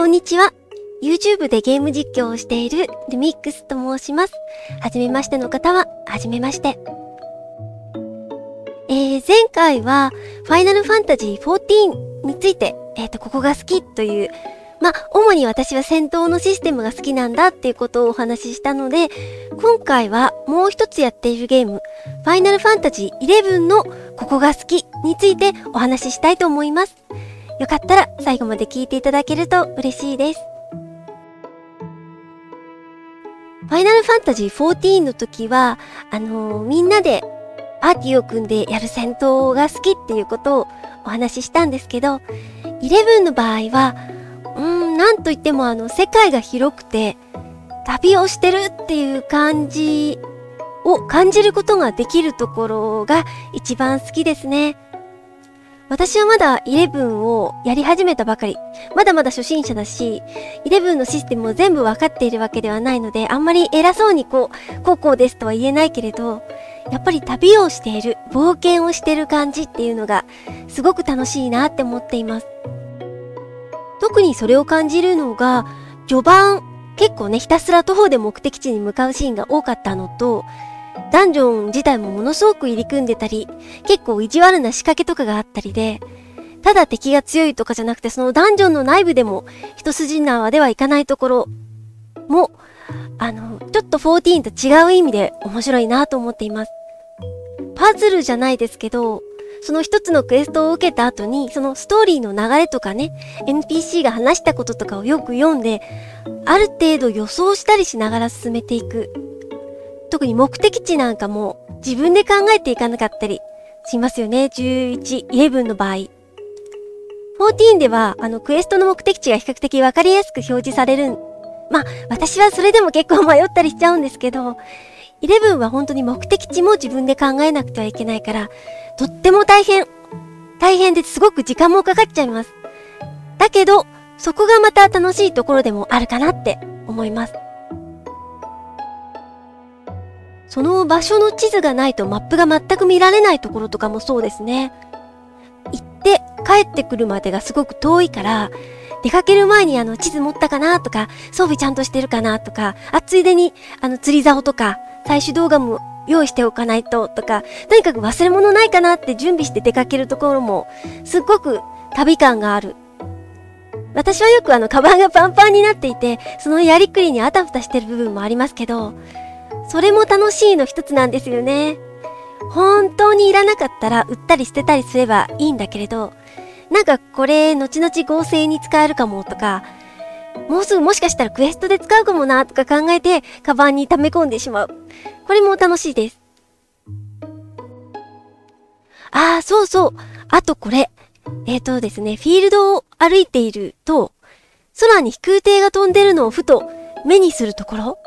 こんにちは。YouTube でゲーム実況をしているルミックスと申します。はじめましての方は、はじめまして。えー、前回は、ファイナルファンタジー14について、えっ、ー、と、ここが好きという、まあ、主に私は戦闘のシステムが好きなんだっていうことをお話ししたので、今回はもう一つやっているゲーム、ファイナルファンタジー11のここが好きについてお話ししたいと思います。よかったら最後まで聞いていただけると嬉しいです。ファイナルファンタジー14の時は、あのー、みんなでパーティーを組んでやる戦闘が好きっていうことをお話ししたんですけど、11の場合は、うーん、なんと言ってもあの、世界が広くて、旅をしてるっていう感じを感じることができるところが一番好きですね。私はまだ11をやり始めたばかり。まだまだ初心者だし、11のシステムを全部分かっているわけではないので、あんまり偉そうにこう、こうこうですとは言えないけれど、やっぱり旅をしている、冒険をしている感じっていうのが、すごく楽しいなって思っています。特にそれを感じるのが、序盤、結構ね、ひたすら徒歩で目的地に向かうシーンが多かったのと、ダンジョン自体もものすごく入り組んでたり、結構意地悪な仕掛けとかがあったりで、ただ敵が強いとかじゃなくて、そのダンジョンの内部でも一筋縄ではいかないところも、あの、ちょっと14と違う意味で面白いなと思っています。パズルじゃないですけど、その一つのクエストを受けた後に、そのストーリーの流れとかね、NPC が話したこととかをよく読んで、ある程度予想したりしながら進めていく。特に目的地なんかも自分で考えていかなかったりしますよね。11、11の場合。14では、あの、クエストの目的地が比較的わかりやすく表示される。まあ、私はそれでも結構迷ったりしちゃうんですけど、11は本当に目的地も自分で考えなくてはいけないから、とっても大変。大変ですごく時間もかかっちゃいます。だけど、そこがまた楽しいところでもあるかなって思います。その場所の地図がないとマップが全く見られないところとかもそうですね。行って帰ってくるまでがすごく遠いから、出かける前にあの地図持ったかなとか、装備ちゃんとしてるかなとか、あ、ついでにあの釣り竿とか、最終動画も用意しておかないととか、とにかく忘れ物ないかなって準備して出かけるところも、すっごく旅感がある。私はよくあの、カバンがパンパンになっていて、そのやりくりにあたふたしてる部分もありますけど、それも楽しいの一つなんですよね。本当にいらなかったら売ったり捨てたりすればいいんだけれど、なんかこれ後々合成に使えるかもとか、もうすぐもしかしたらクエストで使うかもなとか考えてカバンに溜め込んでしまう。これも楽しいです。ああ、そうそう。あとこれ。えっ、ー、とですね、フィールドを歩いていると、空に飛空艇が飛んでるのをふと目にするところ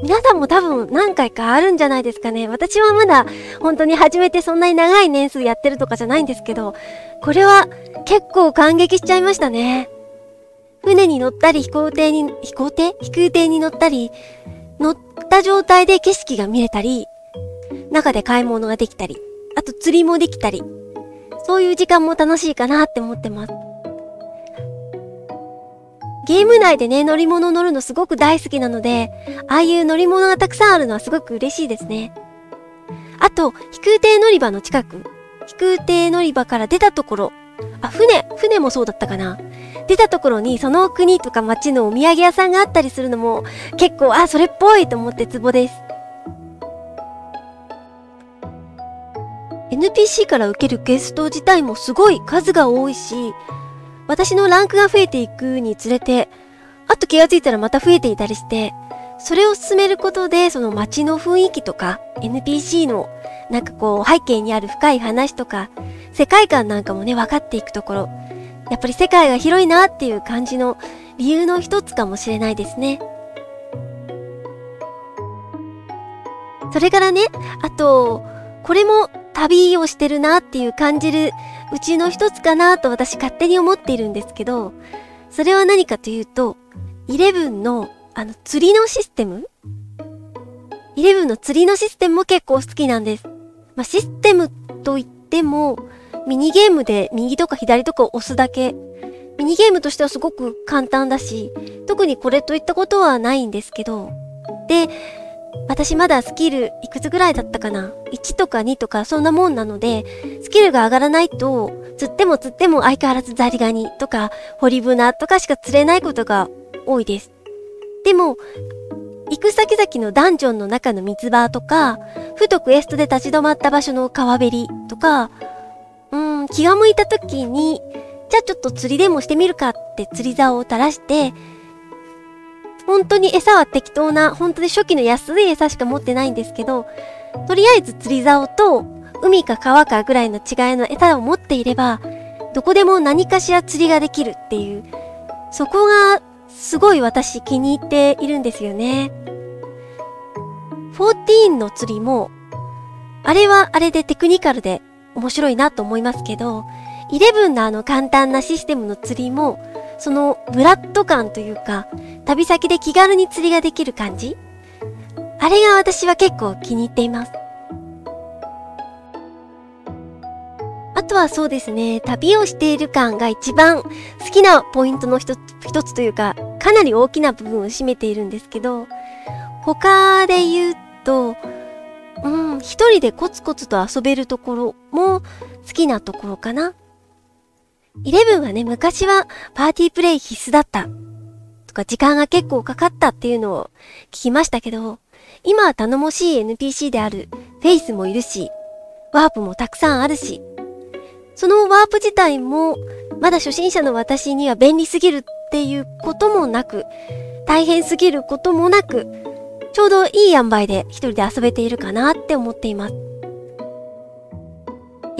皆さんも多分何回かあるんじゃないですかね。私はまだ本当に初めてそんなに長い年数やってるとかじゃないんですけど、これは結構感激しちゃいましたね。船に乗ったり飛行艇に、飛行艇？飛空艇に乗ったり、乗った状態で景色が見れたり、中で買い物ができたり、あと釣りもできたり、そういう時間も楽しいかなって思ってます。ゲーム内でね、乗り物乗るのすごく大好きなので、ああいう乗り物がたくさんあるのはすごく嬉しいですね。あと、飛空艇乗り場の近く、飛空艇乗り場から出たところ、あ、船、船もそうだったかな。出たところにその国とか街のお土産屋さんがあったりするのも結構、あ、それっぽいと思ってツボです。NPC から受けるゲスト自体もすごい数が多いし、私のランクが増えていくにつれて、あと気がついたらまた増えていたりして、それを進めることで、その街の雰囲気とか、NPC のなんかこう背景にある深い話とか、世界観なんかもね、分かっていくところ、やっぱり世界が広いなっていう感じの理由の一つかもしれないですね。それからね、あと、これも旅をしてるなっていう感じるうちの一つかなと私勝手に思っているんですけど、それは何かというと、11のあの釣りのシステム ?11 の釣りのシステムも結構好きなんです。まあ、システムといっても、ミニゲームで右とか左とかを押すだけミニゲームとしてはすごく簡単だし、特にこれといったことはないんですけど、で、私まだスキルいくつぐらいだったかな ?1 とか2とかそんなもんなので、スキルが上がらないと、釣っても釣っても相変わらずザリガニとか、ホリブナとかしか釣れないことが多いです。でも、行く先々のダンジョンの中の水場とか、ふとクエストで立ち止まった場所の川べりとか、うん、気が向いた時に、じゃあちょっと釣りでもしてみるかって釣り竿を垂らして、本当に餌は適当な、本当に初期の安い餌しか持ってないんですけど、とりあえず釣り竿と海か川かぐらいの違いの餌を持っていれば、どこでも何かしら釣りができるっていう、そこがすごい私気に入っているんですよね。14の釣りも、あれはあれでテクニカルで面白いなと思いますけど、11のあの簡単なシステムの釣りも、そのブラッド感というか、旅先で気軽に釣りができる感じ？あれが私は結構気に入っています。あとはそうですね、旅をしている感が一番好きなポイントの一つ一つというか、かなり大きな部分を占めているんですけど、他で言うと、うん、一人でコツコツと遊べるところも好きなところかな。イレブンはね、昔はパーティープレイ必須だった。とか時間が結構かかったっていうのを聞きましたけど、今は頼もしい NPC であるフェイスもいるし、ワープもたくさんあるし、そのワープ自体もまだ初心者の私には便利すぎるっていうこともなく、大変すぎることもなく、ちょうどいい塩梅で一人で遊べているかなって思っています。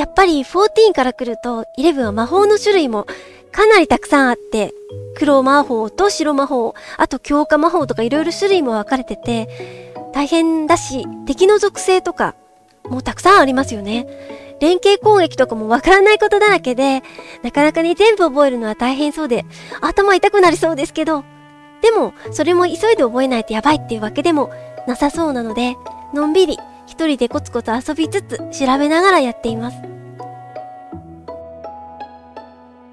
やっぱり14から来ると、11は魔法の種類もかなりたくさんあって、黒魔法と白魔法、あと強化魔法とか色々種類も分かれてて、大変だし、敵の属性とかもたくさんありますよね。連携攻撃とかもわからないことだらけで、なかなかね、全部覚えるのは大変そうで、頭痛くなりそうですけど、でも、それも急いで覚えないとやばいっていうわけでもなさそうなので、のんびり一人でコツコツ遊びつつ調べながらやっています。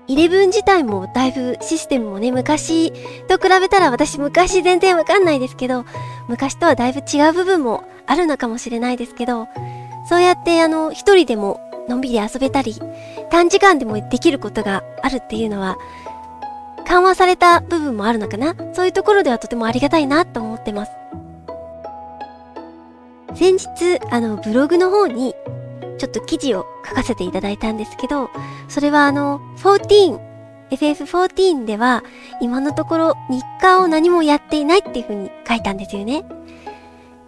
イレブン自体もだいぶシステムもね、昔と比べたら私昔全然わかんないですけど、昔とはだいぶ違う部分もあるのかもしれないですけど、そうやってあの、一人でものんびり遊べたり、短時間でもできることがあるっていうのは、緩和された部分もあるのかな？そういうところではとてもありがたいなと思ってます。先日、あの、ブログの方に、ちょっと記事を書かせていただいたんですけど、それはあの、14、FF14 では、今のところ日課を何もやっていないっていう風に書いたんですよね。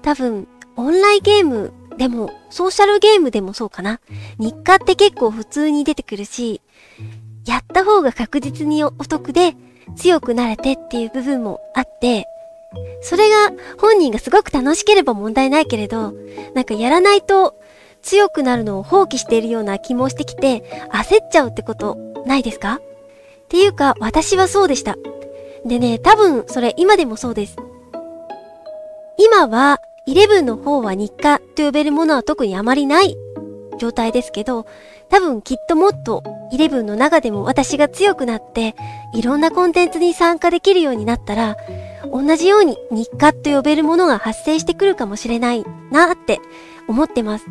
多分、オンラインゲームでも、ソーシャルゲームでもそうかな。日課って結構普通に出てくるし、やった方が確実にお得で強くなれてっていう部分もあって、それが本人がすごく楽しければ問題ないけれど、なんかやらないと強くなるのを放棄しているような気もしてきて、焦っちゃうってことないですか？っていうか、私はそうでした。でね、多分それ今でもそうです。今は、11の方は日課と呼べるものは特にあまりない状態ですけど、多分きっともっと11の中でも私が強くなって、いろんなコンテンツに参加できるようになったら、同じように日課と呼べるものが発生してくるかもしれないなって思ってます。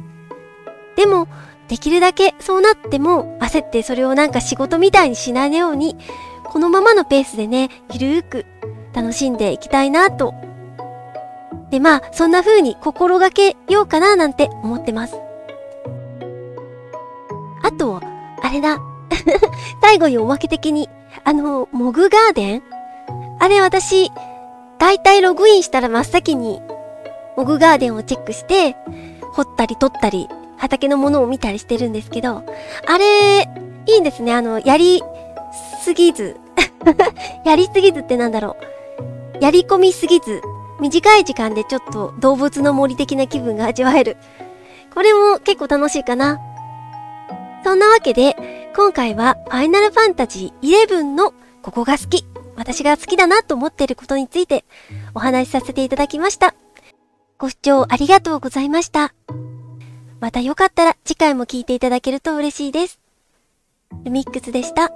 でも、できるだけそうなっても焦ってそれをなんか仕事みたいにしないように、このままのペースでね、ゆるーく楽しんでいきたいなと。で、まあ、そんな風に心がけようかななんて思ってます。あと、あれだ。最後におまけ的に、あの、モグガーデン？あれ私、だいたいログインしたら真っ先に、モグガーデンをチェックして、掘ったり取ったり、畑のものを見たりしてるんですけど、あれ、いいんですね。あの、やりすぎず。やりすぎずってなんだろう。やり込みすぎず。短い時間でちょっと動物の森的な気分が味わえる。これも結構楽しいかな。そんなわけで、今回はファイナルファンタジー11のここが好き。私が好きだなと思っていることについてお話しさせていただきました。ご視聴ありがとうございました。またよかったら次回も聴いていただけると嬉しいです。ルミックスでした。